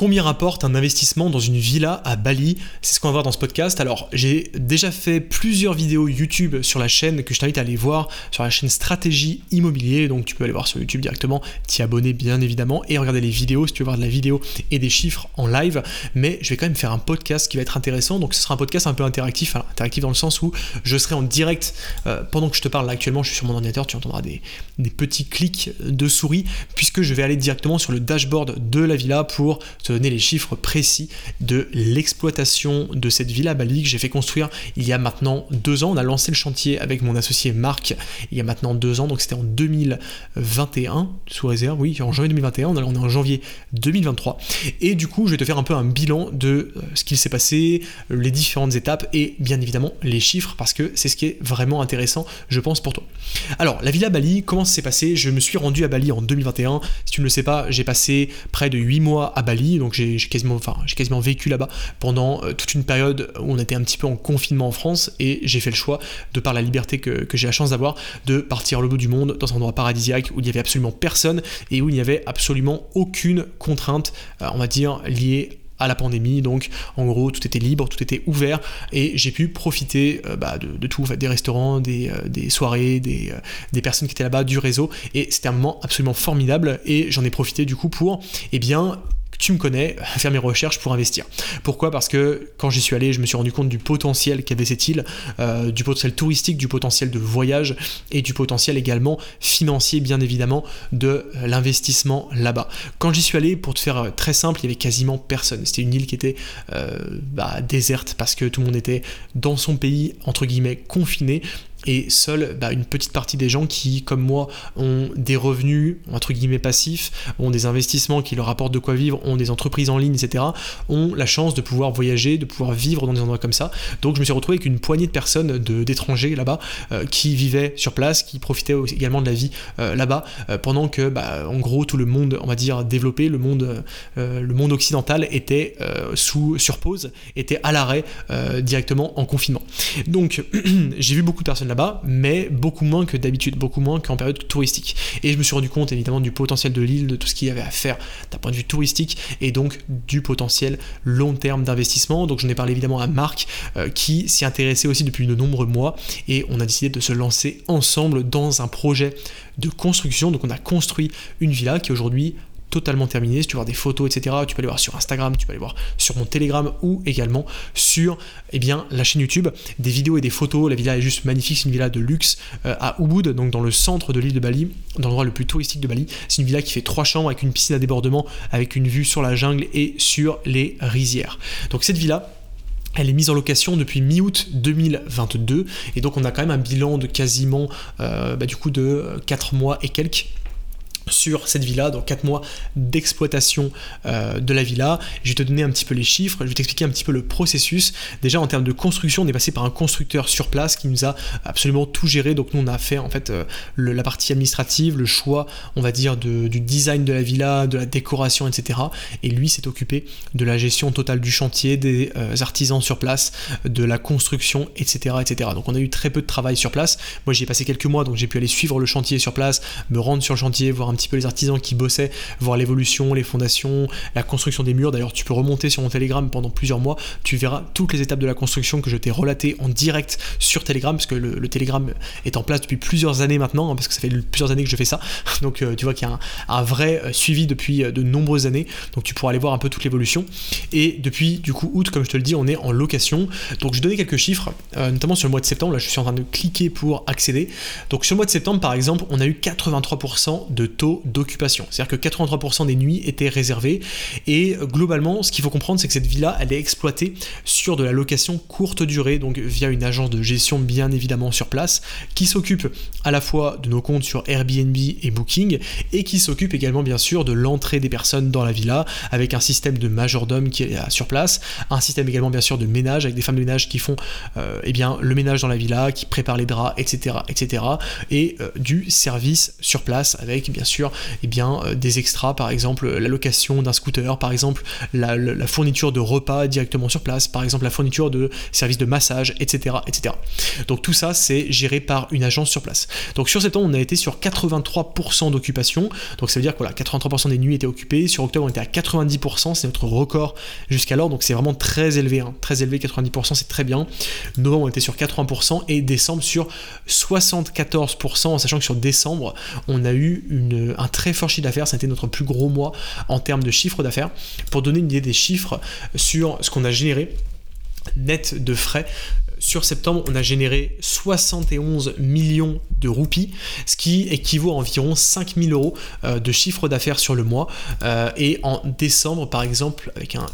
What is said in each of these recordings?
Combien rapporte un investissement dans une villa à Bali C'est ce qu'on va voir dans ce podcast. Alors, j'ai déjà fait plusieurs vidéos YouTube sur la chaîne que je t'invite à aller voir sur la chaîne Stratégie Immobilier. Donc, tu peux aller voir sur YouTube directement, t'y abonner bien évidemment et regarder les vidéos si tu veux voir de la vidéo et des chiffres en live. Mais je vais quand même faire un podcast qui va être intéressant. Donc, ce sera un podcast un peu interactif. interactif dans le sens où je serai en direct euh, pendant que je te parle là actuellement. Je suis sur mon ordinateur. Tu entendras des, des petits clics de souris puisque je vais aller directement sur le dashboard de la villa pour te les chiffres précis de l'exploitation de cette villa Bali que j'ai fait construire il y a maintenant deux ans. On a lancé le chantier avec mon associé Marc il y a maintenant deux ans, donc c'était en 2021, sous réserve, oui, en janvier 2021, on est en janvier 2023. Et du coup, je vais te faire un peu un bilan de euh, ce qu'il s'est passé, les différentes étapes et bien évidemment les chiffres parce que c'est ce qui est vraiment intéressant, je pense, pour toi. Alors, la villa Bali, comment ça s'est passé? Je me suis rendu à Bali en 2021. Si tu ne le sais pas, j'ai passé près de 8 mois à Bali donc j'ai quasiment, enfin, quasiment vécu là-bas pendant euh, toute une période où on était un petit peu en confinement en France, et j'ai fait le choix, de par la liberté que, j'ai la chance d'avoir, de partir au bout du monde, dans un endroit paradisiaque où il n'y avait absolument personne, et où il n'y avait absolument aucune contrainte, euh, on va dire, liée à la pandémie. Donc, en gros, tout était libre, tout était ouvert et j'ai pu profiter euh, bah, de, tout, des restaurants, des, soirées, des, des, personnes qui étaient là-bas, du réseau. Et c'était un moment absolument formidable et j'en ai profité du coup pour, eh bien, tu me connais, faire mes recherches pour investir. Pourquoi? Parce que quand j'y suis allé, je me suis rendu compte du potentiel qu'avait cette île, euh, du potentiel touristique, du potentiel de voyage et du potentiel également financier, bien évidemment, de l'investissement là-bas. Quand j'y suis allé, pour te faire euh, très simple, il y avait quasiment personne. C'était une île qui était euh, bah, déserte parce que tout le monde était dans son pays, entre guillemets, confiné et seule bah, une petite partie des gens qui, comme moi, ont des revenus, entre guillemets, passifs, ont des investissements qui leur apportent de quoi vivre, ont des entreprises en ligne, etc., ont la chance de pouvoir voyager, de pouvoir vivre dans des endroits comme ça. Donc je me suis retrouvé avec une poignée de personnes d'étrangers là-bas euh, qui vivaient sur place, qui profitaient également de la vie euh, là-bas, euh, pendant que, bah, en gros, tout le monde, on va dire, développé, le monde, le monde occidental était sous, sur pause, était à l'arrêt directement en confinement. Donc j'ai vu beaucoup de personnes mais beaucoup moins que d'habitude, beaucoup moins qu'en période touristique. Et je me suis rendu compte évidemment du potentiel de l'île, de tout ce qu'il y avait à faire d'un point de vue touristique, et donc du potentiel long terme d'investissement. Donc j'en ai parlé évidemment à Marc, euh, qui s'y intéressait aussi depuis de nombreux mois, et on a décidé de se lancer ensemble dans un projet de construction. Donc on a construit une villa qui aujourd'hui totalement terminé. Si tu veux voir des photos, etc., tu peux aller voir sur Instagram, tu peux aller voir sur mon Telegram ou également sur eh bien, la chaîne YouTube. Des vidéos et des photos. La villa est juste magnifique. C'est une villa de luxe euh, à Ubud, donc dans le centre de l'île de Bali, dans l'endroit le plus touristique de Bali. C'est une villa qui fait trois chambres avec une piscine à débordement, avec une vue sur la jungle et sur les rizières. Donc cette villa, elle est mise en location depuis mi-août 2022 et donc on a quand même un bilan de quasiment euh, bah, du coup de 4 mois et quelques sur cette villa, donc 4 mois d'exploitation euh, de la villa. Je vais te donner un petit peu les chiffres, je vais t'expliquer un petit peu le processus. Déjà en termes de construction, on est passé par un constructeur sur place qui nous a absolument tout géré. Donc nous on a fait en fait euh, la partie administrative, le choix, on va dire, du design de la villa, de la décoration, etc. Et lui s'est occupé de la gestion totale du chantier, des euh, artisans sur place, de la construction, etc., etc. Donc on a eu très peu de travail sur place. Moi j'y ai passé quelques mois, donc j'ai pu aller suivre le chantier sur place, me rendre sur le chantier, voir un petit peu les artisans qui bossaient, voir l'évolution, les fondations, la construction des murs. D'ailleurs, tu peux remonter sur mon Telegram pendant plusieurs mois, tu verras toutes les étapes de la construction que je t'ai relatées en direct sur Telegram, parce que le, Telegram est en place depuis plusieurs années maintenant, hein, parce que ça fait plusieurs années que je fais ça. Donc euh, tu vois qu'il y a un, vrai euh, suivi depuis euh, de nombreuses années. Donc tu pourras aller voir un peu toute l'évolution. Et depuis du coup août, comme je te le dis, on est en location. Donc je donnais quelques chiffres, notamment sur le mois de septembre. Là, je suis en train de cliquer pour accéder. Donc sur le mois de septembre, par exemple, on a eu 83% de d'occupation. C'est-à-dire que 83% des nuits étaient réservées. Et globalement, ce qu'il faut comprendre, c'est que cette villa, elle est exploitée sur de la location courte durée, donc via une agence de gestion bien évidemment sur place, qui s'occupe à la fois de nos comptes sur Airbnb et Booking, et qui s'occupe également bien sûr de l'entrée des personnes dans la villa, avec un système de majordome qui est sur place, un système également bien sûr de ménage, avec des femmes de ménage qui font euh, eh bien, le ménage dans la villa, qui préparent les draps, etc. etc. et euh, du service sur place, avec bien sûr sûr eh bien, des extras, par exemple la location d'un scooter, par exemple la, la, fourniture de repas directement sur place, par exemple la fourniture de services de massage, etc. etc. Donc tout ça, c'est géré par une agence sur place. Donc sur septembre, on a été sur 83% d'occupation, donc ça veut dire que voilà, 83% des nuits étaient occupées, sur octobre on était à 90%, c'est notre record jusqu'alors, donc c'est vraiment très élevé, hein. très élevé, 90% c'est très bien. Novembre on était sur 80% et décembre sur 74%, en sachant que sur décembre on a eu une, un très fort chiffre d'affaires, c'était notre plus gros mois en termes de chiffre d'affaires. Pour donner une idée des chiffres sur ce qu'on a généré net de frais sur septembre, on a généré 71 millions de roupies, ce qui équivaut à environ 5000 euros euh, de chiffre d'affaires sur le mois. Euh, et en décembre, par exemple, avec un,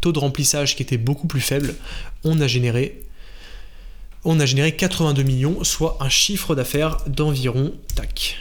taux de remplissage qui était beaucoup plus faible, on a généré on a généré 82 millions, soit un chiffre d'affaires d'environ tac,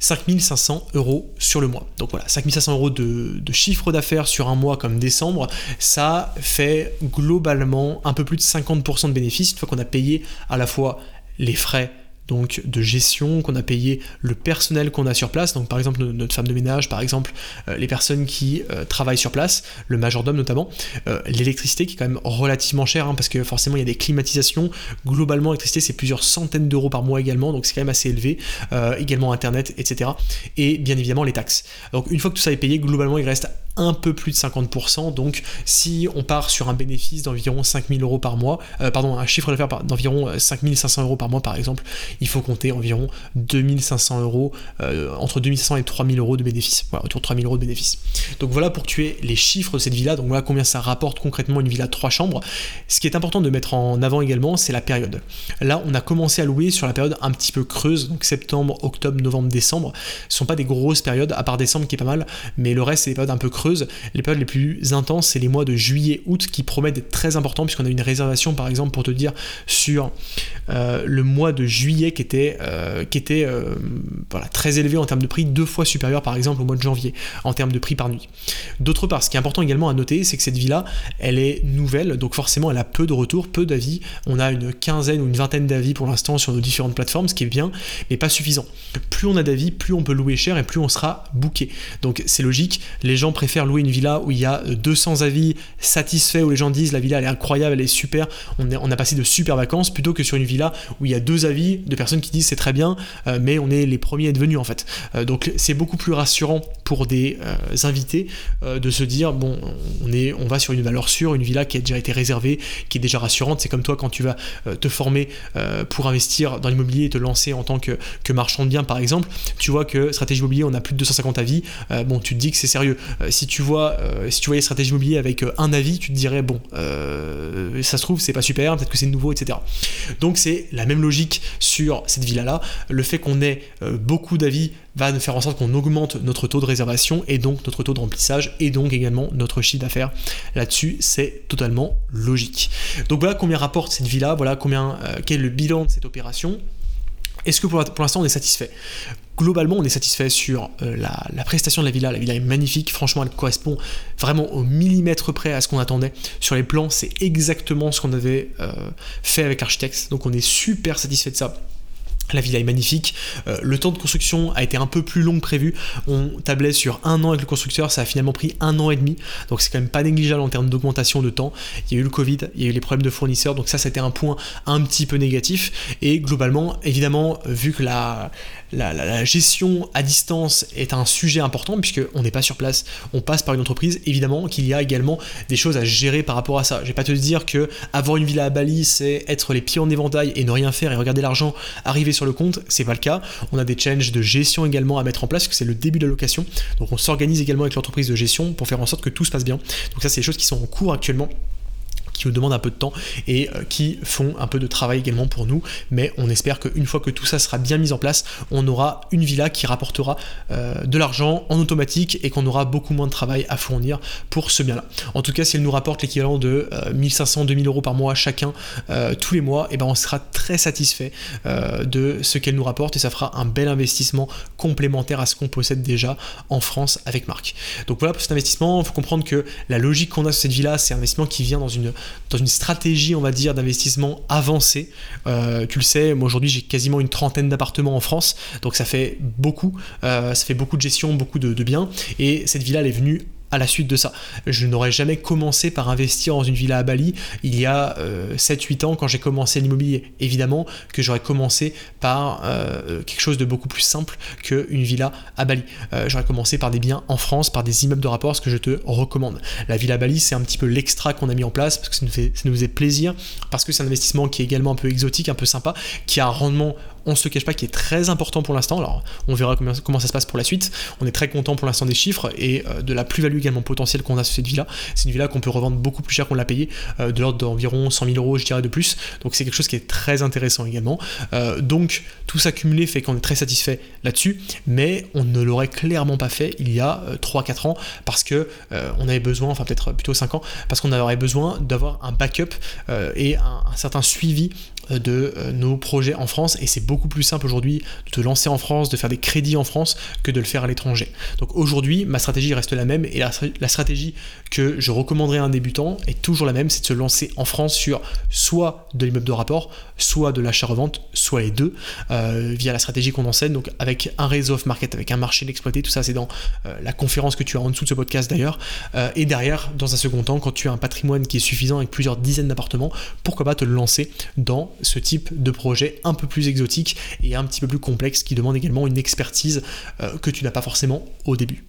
5500 euros sur le mois. Donc voilà, 5500 euros de, chiffre d'affaires sur un mois comme décembre, ça fait globalement un peu plus de 50% de bénéfices une fois qu'on a payé à la fois les frais donc de gestion, qu'on a payé le personnel qu'on a sur place, donc par exemple notre femme de ménage, par exemple euh, les personnes qui euh, travaillent sur place, le majordome notamment, euh, l'électricité qui est quand même relativement chère, hein, parce que forcément il y a des climatisations, globalement l'électricité c'est plusieurs centaines d'euros par mois également, donc c'est quand même assez élevé, également internet, etc. Et bien évidemment les taxes. Donc une fois que tout ça est payé, globalement il reste un peu plus de 50%. Donc si on part sur un bénéfice d'environ 5000 euros par mois, pardon, un chiffre d'affaires d'environ 5500 euh, euros par mois par exemple, il faut compter environ 2500 euros, euh, entre 2500 et 3000 euros de bénéfices. Voilà, autour de 3000 euros de bénéfices. Donc voilà pour tuer les chiffres de cette villa. Donc voilà combien ça rapporte concrètement une villa 3 chambres. Ce qui est important de mettre en avant également, c'est la période. Là, on a commencé à louer sur la période un petit peu creuse, donc septembre, octobre, novembre, décembre. Ce sont pas des grosses périodes, à part décembre qui est pas mal, mais le reste c'est des périodes un peu creuses les périodes les plus intenses, c'est les mois de juillet, août qui promettent d'être très importants, puisqu'on a une réservation, par exemple, pour te dire, sur euh, le mois de juillet qui était, euh, qui euh, voilà, très élevé en termes de prix, deux fois supérieur, par exemple, au mois de janvier, en termes de prix par nuit. D'autre part, ce qui est important également à noter, c'est que cette villa, elle est nouvelle, donc forcément, elle a peu de retours, peu d'avis. On a une quinzaine ou une vingtaine d'avis pour l'instant sur nos différentes plateformes, ce qui est bien, mais pas suffisant. Plus on a d'avis, plus on peut louer cher et plus on sera booké. Donc c'est logique, les gens préfèrent louer une villa où il y a 200 avis satisfaits, où les gens disent la villa elle est incroyable, elle est super, on a passé de super vacances, plutôt que sur une villa où il y a deux avis de personnes qui disent c'est très bien, euh, mais on est les premiers à être venus en fait. Euh, donc c'est beaucoup plus rassurant pour des euh, invités de se dire bon, on, est, on va sur une valeur sûre, une villa qui a déjà été réservée, qui est déjà rassurante. C'est comme toi quand tu vas te former pour investir dans l'immobilier et te lancer en tant que, marchand de biens par exemple, tu vois que stratégie immobilier on a plus de 250 avis, bon tu te dis que c'est sérieux. si tu vois, si tu voyais stratégie immobilier avec un avis, tu te dirais bon, ça se trouve c'est pas super, peut-être que c'est nouveau, etc. Donc c'est la même logique sur cette villa là. Le fait qu'on ait beaucoup d'avis va faire en sorte qu'on augmente notre taux de réservation et donc notre taux de remplissage et donc également notre chiffre d'affaires. Là-dessus, c'est totalement logique. Donc voilà combien rapporte cette villa, voilà combien quel est le bilan de cette opération. Est-ce que pour, l'instant on est satisfait? Globalement, on est satisfait sur euh, la, prestation de la villa. La villa est magnifique, franchement, elle correspond vraiment au millimètre près à ce qu'on attendait. Sur les plans, c'est exactement ce qu'on avait euh, fait avec Architects, donc on est super satisfait de ça. La villa est magnifique. Euh, le temps de construction a été un peu plus long que prévu. On tablait sur un an avec le constructeur, ça a finalement pris un an et demi. Donc c'est quand même pas négligeable en termes d'augmentation de temps. Il y a eu le Covid, il y a eu les problèmes de fournisseurs, donc ça c'était un point un petit peu négatif. Et globalement, évidemment, vu que la, gestion à distance est un sujet important, puisqu'on n'est pas sur place, on passe par une entreprise, évidemment qu'il y a également des choses à gérer par rapport à ça. Je vais pas te dire que avoir une villa à Bali, c'est être les pieds en éventail et ne rien faire et regarder l'argent arriver sur le compte, c'est pas le cas. On a des challenges de gestion également à mettre en place, que c'est le début de la location. Donc on s'organise également avec l'entreprise de gestion pour faire en sorte que tout se passe bien. Donc ça, c'est des choses qui sont en cours actuellement qui nous demandent un peu de temps et euh, qui font un peu de travail également pour nous. Mais on espère qu'une fois que tout ça sera bien mis en place, on aura une villa qui rapportera euh, de l'argent en automatique et qu'on aura beaucoup moins de travail à fournir pour ce bien-là. En tout cas, si elle nous rapporte l'équivalent de 1500-2000 euh, euros par mois chacun tous les mois, et eh ben on sera très satisfait de ce qu'elle nous rapporte et ça fera un bel investissement complémentaire à ce qu'on possède déjà en France avec Marc. Donc voilà pour cet investissement, il faut comprendre que la logique qu'on a sur cette villa, c'est un investissement qui vient dans une dans une stratégie, on va dire, d'investissement avancée. Euh, tu le sais, moi aujourd'hui j'ai quasiment une trentaine d'appartements en France, donc ça fait beaucoup, ça fait beaucoup de gestion, beaucoup de, de biens, et cette villa elle est venue à la suite de ça. Je n'aurais jamais commencé par investir dans une villa à Bali il y a 7-8 euh, ans quand j'ai commencé l'immobilier. Évidemment que j'aurais commencé par euh, quelque chose de beaucoup plus simple qu'une villa à Bali. Euh, j'aurais commencé par des biens en France, par des immeubles de rapport, ce que je te recommande. La villa à Bali, c'est un petit peu l'extra qu'on a mis en place parce que ça nous, fait, ça nous faisait plaisir, parce que c'est un investissement qui est également un peu exotique, un peu sympa, qui a un rendement on se cache pas, qui est très important pour l'instant. Alors, on verra comment, ça se passe pour la suite. On est très content pour l'instant des chiffres et euh, de la plus-value également potentielle qu'on a sur cette villa. C'est une villa qu'on peut revendre beaucoup plus cher qu'on l'a payée, euh, de l'ordre d'environ 100 000 euros, je dirais, de plus. Donc, c'est quelque chose qui est très intéressant également. Euh, donc, tout ça cumulé fait qu'on est très satisfait là-dessus, mais on ne l'aurait clairement pas fait il y a 3-4 ans parce que on avait besoin, enfin peut-être plutôt 5 ans, parce qu'on aurait besoin d'avoir un backup et un, un certain suivi de nos projets en France et c'est beaucoup plus simple aujourd'hui de te lancer en France, de faire des crédits en France que de le faire à l'étranger. Donc aujourd'hui, ma stratégie reste la même et la, stratégie que je recommanderais à un débutant est toujours la même, c'est de se lancer en France sur soit de l'immeuble de rapport, soit de l'achat-revente, soit les deux, euh, via la stratégie qu'on enseigne, donc avec un réseau off-market, avec un marché d'exploité, tout ça c'est dans euh, la conférence que tu as en dessous de ce podcast d'ailleurs, euh, et derrière, dans un second temps, quand tu as un patrimoine qui est suffisant avec plusieurs dizaines d'appartements, pourquoi pas te lancer dans ce type de projet un peu plus exotique et un petit peu plus complexe qui demande également une expertise euh, que tu n'as pas forcément au début.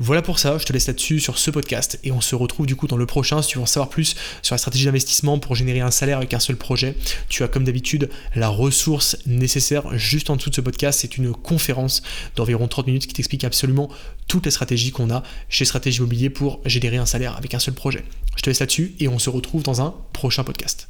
Voilà pour ça, je te laisse là-dessus sur ce podcast et on se retrouve du coup dans le prochain. Si tu veux en savoir plus sur la stratégie d'investissement pour générer un salaire avec un seul projet, tu as comme d'habitude la ressource nécessaire juste en dessous de ce podcast. C'est une conférence d'environ 30 minutes qui t'explique absolument toutes les stratégies qu'on a chez Stratégie Immobilier pour générer un salaire avec un seul projet. Je te laisse là-dessus et on se retrouve dans un prochain podcast.